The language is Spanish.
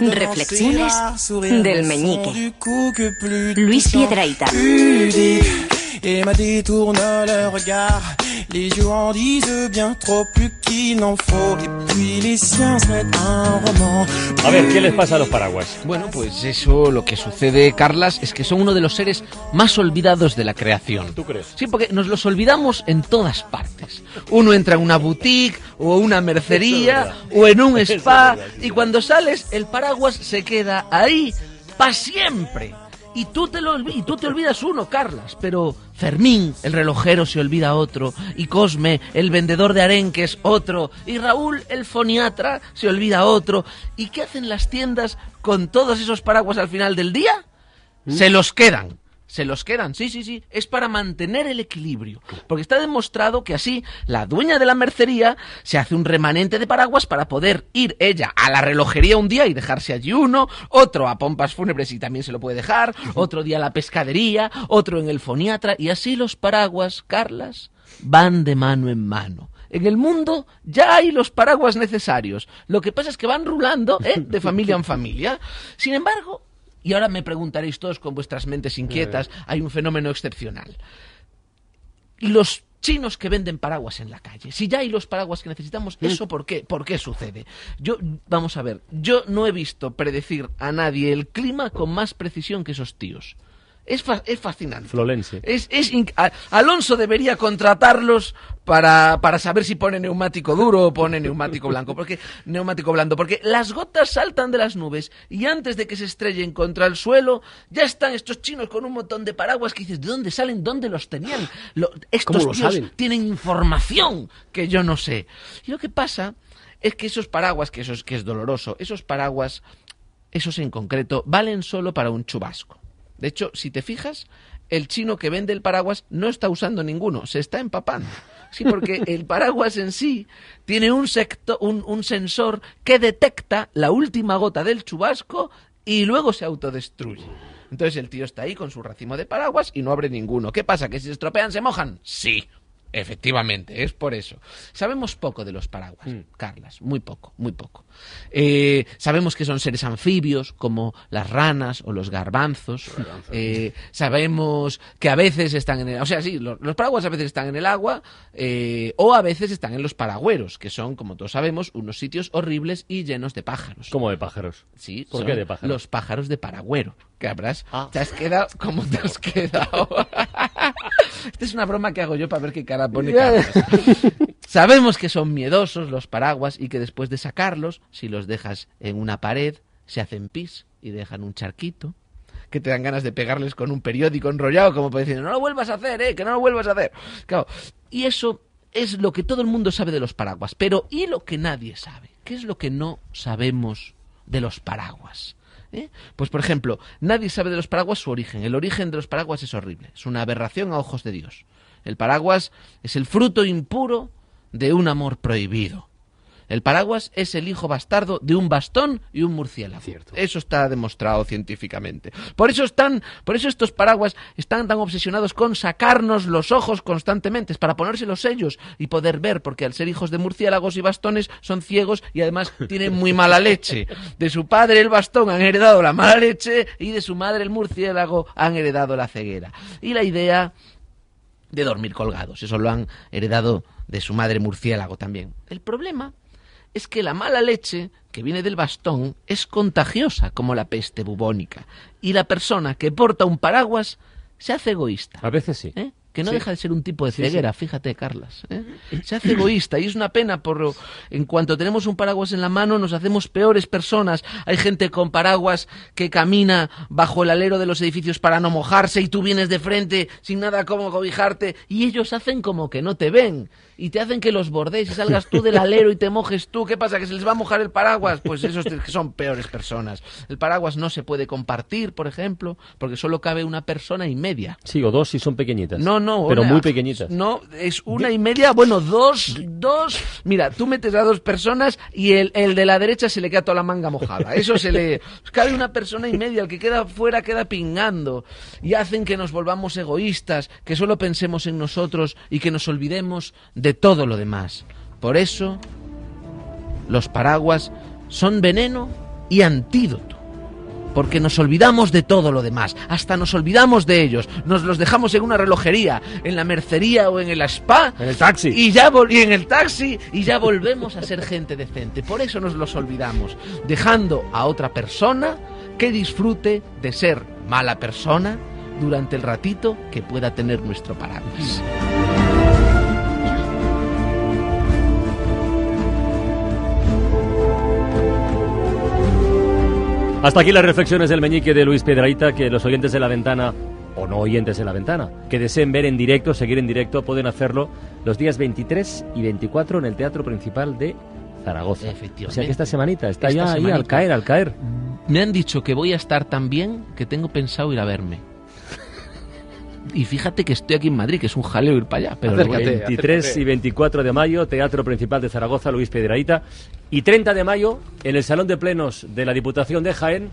Reflexiones del meñique. Luis touchant, Pudique. Emma détourne le regard, les yeux en disent bien trop plus qu'il n'en faut, et puis les siens un roman. A ver, ¿qué les pasa a los paraguas? Bueno, pues eso lo que sucede, Carlas, es que son uno de los seres más olvidados de la creación. ¿Tú crees? Sí, porque nos los olvidamos en todas partes. Uno entra en una boutique o una mercería o en un es spa verdad, sí. y cuando sales el paraguas se queda ahí para siempre. Y tú, te lo, y tú te olvidas uno, Carlas, pero Fermín, el relojero, se olvida otro, y Cosme, el vendedor de arenques, otro, y Raúl, el foniatra, se olvida otro. ¿Y qué hacen las tiendas con todos esos paraguas al final del día? Se los quedan. Se los quedan, sí, sí, sí. Es para mantener el equilibrio. Porque está demostrado que así la dueña de la mercería se hace un remanente de paraguas para poder ir ella a la relojería un día y dejarse allí uno, otro a pompas fúnebres y también se lo puede dejar, otro día a la pescadería, otro en el foniatra y así los paraguas, Carlas, van de mano en mano. En el mundo ya hay los paraguas necesarios. Lo que pasa es que van rulando ¿eh? de familia en familia. Sin embargo, y ahora me preguntaréis todos con vuestras mentes inquietas, hay un fenómeno excepcional. Los chinos que venden paraguas en la calle. Si ya hay los paraguas que necesitamos, ¿eso por qué? ¿Por qué sucede? Yo, vamos a ver, yo no he visto predecir a nadie el clima con más precisión que esos tíos. Es, fa- es fascinante. Flolense. Es, es Alonso debería contratarlos para, para saber si pone neumático duro o pone neumático blanco, porque neumático blando, porque las gotas saltan de las nubes y antes de que se estrellen contra el suelo ya están estos chinos con un montón de paraguas que dices, ¿de dónde salen? ¿Dónde los tenían? Lo- estos ¿Cómo lo tíos saben? tienen información que yo no sé. Y lo que pasa es que esos paraguas, que eso es, que es doloroso, esos paraguas, esos en concreto, valen solo para un chubasco. De hecho, si te fijas, el chino que vende el paraguas no está usando ninguno, se está empapando. Sí, porque el paraguas en sí tiene un, secto- un, un sensor que detecta la última gota del chubasco y luego se autodestruye. Entonces el tío está ahí con su racimo de paraguas y no abre ninguno. ¿Qué pasa? ¿Que si se estropean se mojan? Sí. Efectivamente, es por eso. Sabemos poco de los paraguas, Carlas, muy poco, muy poco. Eh, sabemos que son seres anfibios, como las ranas o los garbanzos. Eh, sabemos que a veces están en el... O sea, sí, los, los paraguas a veces están en el agua eh, o a veces están en los paragüeros, que son, como todos sabemos, unos sitios horribles y llenos de pájaros. ¿Cómo de pájaros? Sí, ¿Por qué de pájaros? Los pájaros de Paragüero. Habrás. Ah. Te has quedado. ¿Cómo te has quedado? Esta es una broma que hago yo para ver qué cara pone Carlos. Sabemos que son miedosos los paraguas y que después de sacarlos, si los dejas en una pared, se hacen pis y dejan un charquito. Que te dan ganas de pegarles con un periódico enrollado, como para decir, no lo vuelvas a hacer, eh, que no lo vuelvas a hacer. Claro. Y eso es lo que todo el mundo sabe de los paraguas. Pero, ¿y lo que nadie sabe? ¿Qué es lo que no sabemos de los paraguas? ¿Eh? Pues, por ejemplo, nadie sabe de los paraguas su origen. El origen de los paraguas es horrible. Es una aberración a ojos de Dios. El paraguas es el fruto impuro de un amor prohibido. El paraguas es el hijo bastardo de un bastón y un murciélago. Eso está demostrado científicamente. Por eso están, por eso estos paraguas están tan obsesionados con sacarnos los ojos constantemente, es para ponérselos ellos y poder ver, porque al ser hijos de murciélagos y bastones son ciegos y además tienen muy mala leche. De su padre el bastón han heredado la mala leche y de su madre el murciélago han heredado la ceguera. Y la idea de dormir colgados. Eso lo han heredado de su madre murciélago también. El problema es que la mala leche que viene del bastón es contagiosa como la peste bubónica. Y la persona que porta un paraguas se hace egoísta. A veces sí. ¿eh? Que no Sí. deja de ser un tipo de Sí, ceguera, fíjate, Carlas. ¿eh? Se hace egoísta y es una pena por en cuanto tenemos un paraguas en la mano nos hacemos peores personas. Hay gente con paraguas que camina bajo el alero de los edificios para no mojarse y tú vienes de frente sin nada como cobijarte y ellos hacen como que no te ven y te hacen que los bordees y salgas tú del alero y te mojes tú. ¿Qué pasa? ¿Que se les va a mojar el paraguas? Pues esos que son peores personas. El paraguas no se puede compartir, por ejemplo, porque solo cabe una persona y media. Sí, o dos si son pequeñitas. No, no. Pero una- muy pequeñitas. No, es una y media, bueno, dos, dos. Mira, tú metes a dos personas y el, el de la derecha se le queda toda la manga mojada. Eso se le... Cabe una persona y media, el que queda fuera queda pingando. Y hacen que nos volvamos egoístas, que solo pensemos en nosotros y que nos olvidemos de todo lo demás. Por eso, los paraguas son veneno y antídoto. Porque nos olvidamos de todo lo demás, hasta nos olvidamos de ellos, nos los dejamos en una relojería, en la mercería o en el spa, En el taxi. y ya y en el taxi y ya volvemos a ser gente decente. Por eso nos los olvidamos, dejando a otra persona que disfrute de ser mala persona durante el ratito que pueda tener nuestro paraguas. Hasta aquí las reflexiones del meñique de Luis Piedraíta que los oyentes de la ventana o no oyentes de la ventana que deseen ver en directo, seguir en directo, pueden hacerlo los días 23 y 24 en el Teatro Principal de Zaragoza. Efectivamente. O sea que esta semanita está Esta ya ahí al caer, al caer. Me han dicho que voy a estar tan bien que tengo pensado ir a verme. Y fíjate que estoy aquí en Madrid, que es un jaleo ir para allá. Pero Acércate. 23 y 24 de mayo, Teatro Principal de Zaragoza, Luis Piedraíta. Y 30 de mayo, en el Salón de Plenos de la Diputación de Jaén,